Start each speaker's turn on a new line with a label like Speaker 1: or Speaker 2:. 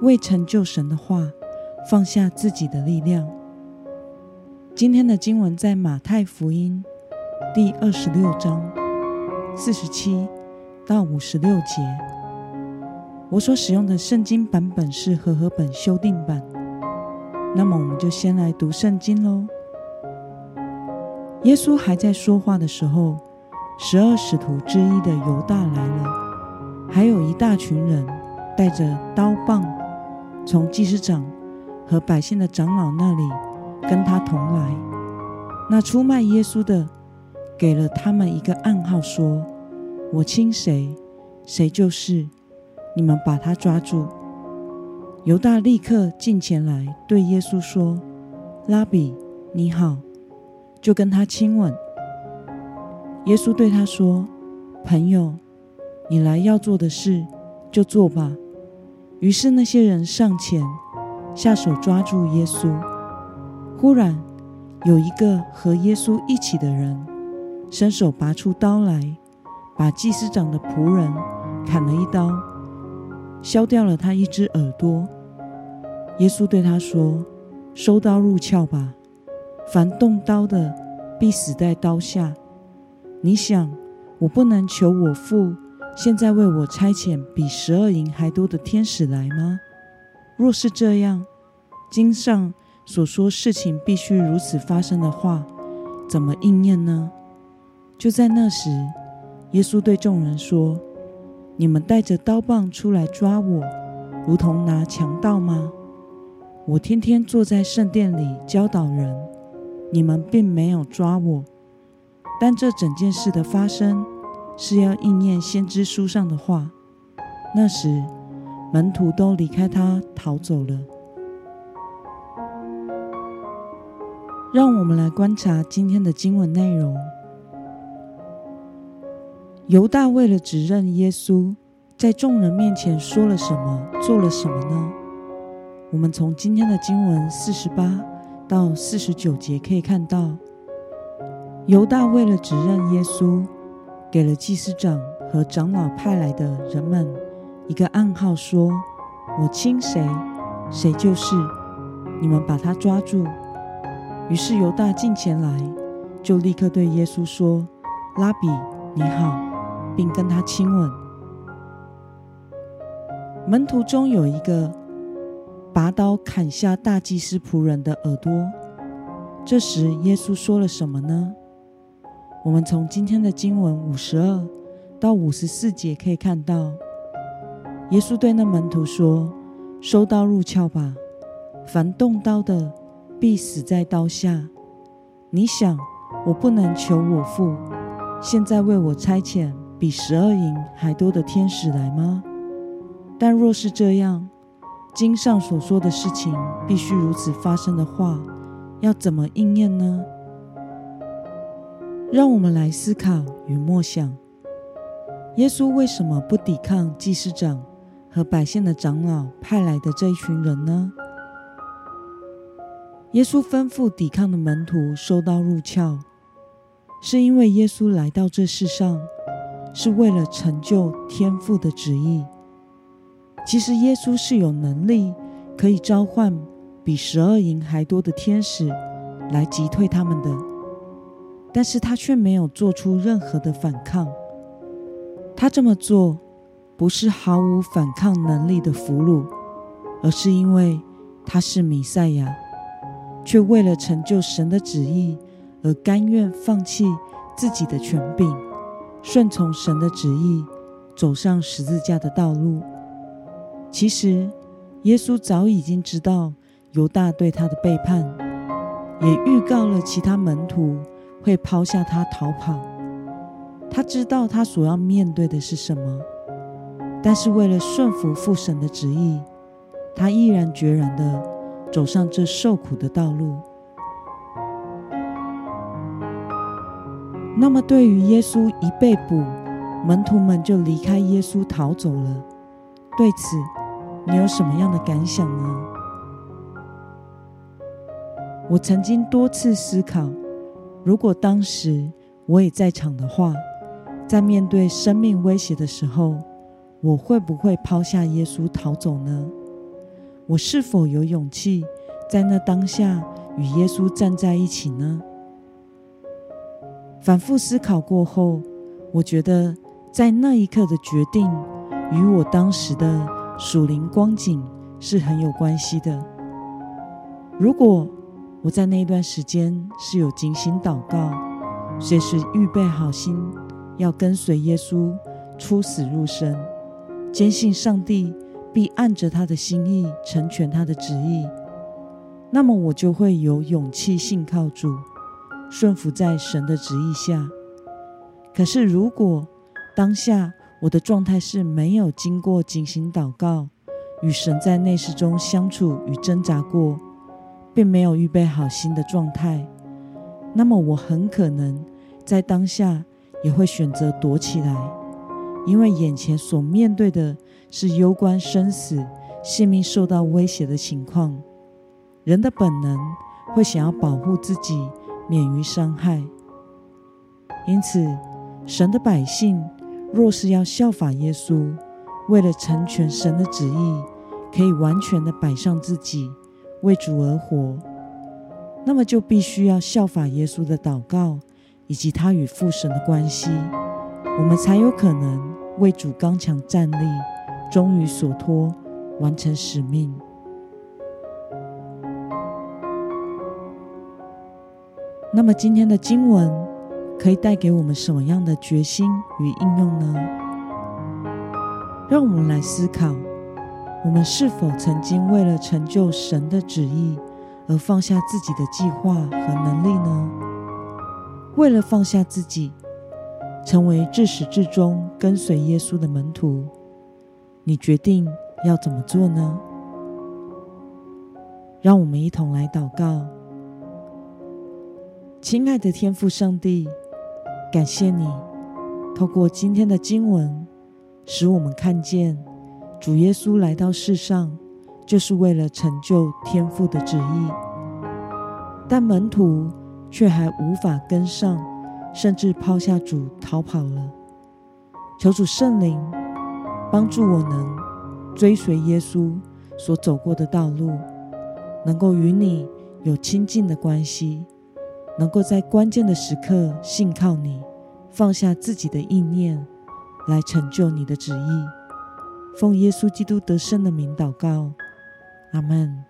Speaker 1: 为成就神的话，放下自己的力量。今天的经文在马太福音第二十六章四十七到五十六节。我所使用的圣经版本是和合本修订版。那么，我们就先来读圣经喽。耶稣还在说话的时候，十二使徒之一的犹大来了，还有一大群人带着刀棒。从祭司长和百姓的长老那里跟他同来，那出卖耶稣的给了他们一个暗号，说：“我亲谁，谁就是。你们把他抓住。”犹大立刻进前来对耶稣说：“拉比，你好！”就跟他亲吻。耶稣对他说：“朋友，你来要做的事就做吧。”于是那些人上前下手抓住耶稣。忽然有一个和耶稣一起的人伸手拔出刀来，把祭司长的仆人砍了一刀，削掉了他一只耳朵。耶稣对他说：“收刀入鞘吧，凡动刀的必死在刀下。你想，我不能求我父？”现在为我差遣比十二营还多的天使来吗？若是这样，经上所说事情必须如此发生的话，怎么应验呢？就在那时，耶稣对众人说：“你们带着刀棒出来抓我，如同拿强盗吗？我天天坐在圣殿里教导人，你们并没有抓我。但这整件事的发生。”是要应验先知书上的话。那时，门徒都离开他逃走了。让我们来观察今天的经文内容。犹大为了指认耶稣，在众人面前说了什么，做了什么呢？我们从今天的经文四十八到四十九节可以看到，犹大为了指认耶稣。给了祭司长和长老派来的人们一个暗号，说：“我亲谁，谁就是。你们把他抓住。”于是犹大进前来，就立刻对耶稣说：“拉比，你好！”并跟他亲吻。门徒中有一个拔刀砍下大祭司仆人的耳朵。这时耶稣说了什么呢？我们从今天的经文五十二到五十四节可以看到，耶稣对那门徒说：“收刀入鞘吧，凡动刀的必死在刀下。你想，我不能求我父现在为我差遣比十二营还多的天使来吗？但若是这样，经上所说的事情必须如此发生的话，要怎么应验呢？”让我们来思考与默想：耶稣为什么不抵抗祭司长和百姓的长老派来的这一群人呢？耶稣吩咐抵抗的门徒收刀入鞘，是因为耶稣来到这世上是为了成就天父的旨意。其实，耶稣是有能力可以召唤比十二营还多的天使来击退他们的。但是他却没有做出任何的反抗。他这么做，不是毫无反抗能力的俘虏，而是因为他是弥赛亚，却为了成就神的旨意而甘愿放弃自己的权柄，顺从神的旨意，走上十字架的道路。其实，耶稣早已经知道犹大对他的背叛，也预告了其他门徒。会抛下他逃跑。他知道他所要面对的是什么，但是为了顺服父神的旨意，他毅然决然的走上这受苦的道路。那么，对于耶稣一被捕，门徒们就离开耶稣逃走了，对此你有什么样的感想呢？我曾经多次思考，如果当时我也在场的话，在面对生命威胁的时候，我会不会抛下耶稣逃走呢？我是否有勇气在那当下与耶稣站在一起呢？反复思考过后，我觉得在那一刻的决定与我当时的属灵光景是很有关系的。如果我在那一段时间是有精心祷告，随时预备好心要跟随耶稣出死入生，坚信上帝必按着他的心意成全他的旨意，那么我就会有勇气信靠主。顺服在神的旨意下。可是，如果当下我的状态是没有经过精心祷告，与神在内室中相处与挣扎过，并没有预备好新的状态，那么我很可能在当下也会选择躲起来，因为眼前所面对的是攸关生死、性命受到威胁的情况。人的本能会想要保护自己。免于伤害。因此，神的百姓若是要效法耶稣，为了成全神的旨意，可以完全的摆上自己，为主而活，那么就必须要效法耶稣的祷告，以及他与父神的关系，我们才有可能为主刚强站立，忠于所托，完成使命。那么今天的经文可以带给我们什么样的决心与应用呢？让我们来思考：我们是否曾经为了成就神的旨意而放下自己的计划和能力呢？为了放下自己，成为至始至终跟随耶稣的门徒，你决定要怎么做呢？让我们一同来祷告。亲爱的天父上帝，感谢你透过今天的经文，使我们看见主耶稣来到世上，就是为了成就天父的旨意。但门徒却还无法跟上，甚至抛下主逃跑了。求主圣灵帮助我能追随耶稣所走过的道路，能够与你有亲近的关系。能够在关键的时刻信靠你，放下自己的意念，来成就你的旨意。奉耶稣基督得胜的名祷告，阿门。